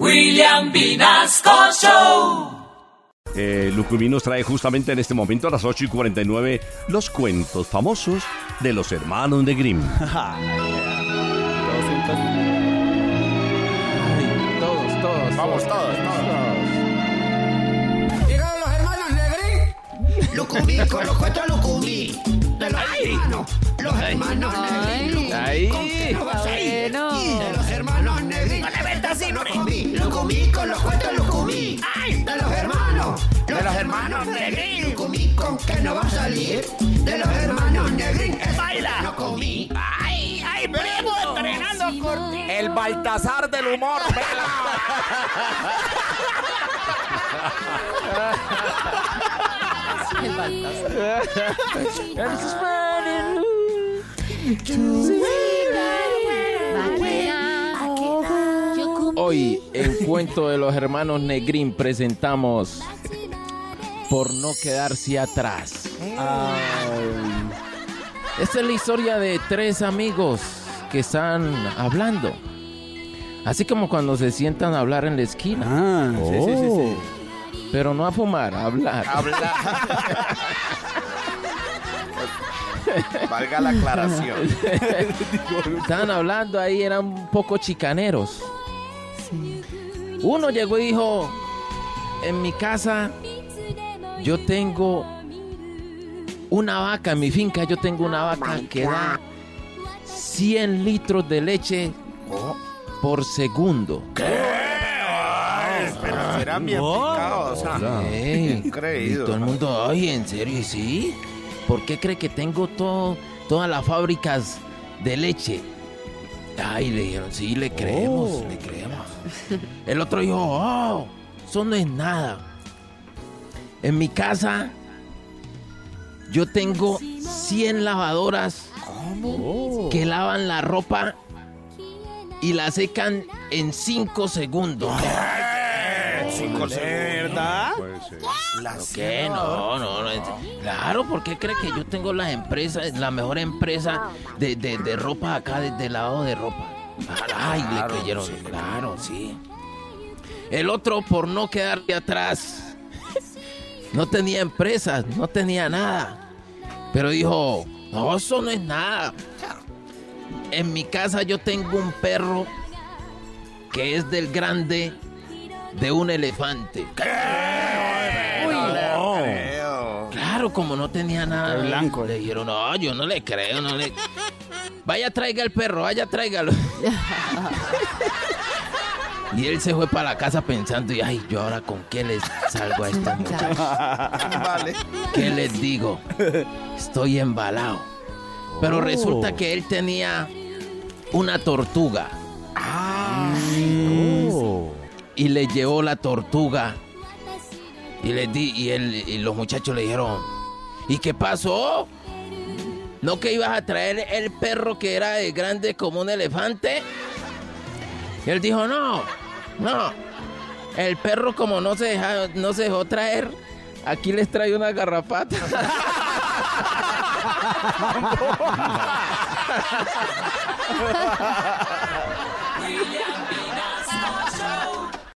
William Vinasco Show. Eh, Lucumí nos trae justamente en este momento a las 8 y 49 los cuentos famosos de los hermanos de Grimm. Todos, todos. Vamos todos, Llegaron los hermanos Negrín. Lucumí, con los cuentos Lucumí. De los hermanos. Los hermanos Negrín. Ahí. ¿Con qué no vas a ir? De los hermanos con los cuentos Lucumí. De los hermanos. De los hermanos Negrín. Lucumí, ¿con qué no va a salir? De los hermanos Negrín. Es Baila. No comí. ¡Ay, ay, primo! Entrenando cortito. El Baltasar del humor, vela. Hoy en Cuento de los Hermanos Negrín presentamos Por no quedarse atrás. Esta es la historia de tres amigos que están hablando. Así como cuando se sientan a hablar en la esquina. Ah, sí, sí, sí, sí. Pero no a fumar, a hablar. Habla. Valga la aclaración. Estaban hablando ahí, eran un poco chicaneros. Uno llegó y dijo, en mi casa yo tengo una vaca, en mi finca yo tengo una vaca que da 100 litros de leche por segundo. Ay, pero serán bien picados. ah. Y todo el mundo, ay, ¿en serio? ¿Y sí? ¿Por qué cree que tengo todo, todas las fábricas de leche? Ay, le dijeron, sí, le creemos, le creemos. El otro dijo, oh, eso no es nada. En mi casa yo tengo 100 lavadoras que lavan la ropa y la secan en 5 segundos. Cinco ¿Verdad? La ¿Qué? No, no, no. Claro, ¿por qué cree que yo tengo la empresa, la mejor empresa de, de, de ropa acá, de, de lavado de ropa? Ay, le creyeron. Claro, sí. El otro, por no quedarle atrás, no tenía empresas, no tenía nada. Pero dijo, no, eso no es nada. En mi casa yo tengo un perro que es del grande de un elefante. Creo. Claro, como no tenía nada. El blanco. Le dijeron, no, yo no le creo, no le. Vaya, traiga el perro, vaya, tráigalo. y él se fue para la casa pensando, y ay, yo ahora con qué les salgo a estos muchachos. Vale. ¿Qué les digo? Estoy embalado. Pero resulta que él tenía una tortuga. Y le llevó la tortuga. Y, le di, y, él, y los muchachos le dijeron, ¿y qué pasó? ¿No que ibas a traer el perro que era de grande como un elefante? Y él dijo, no, no. El perro como no se, deja- no se dejó traer, aquí les trae una garrapata.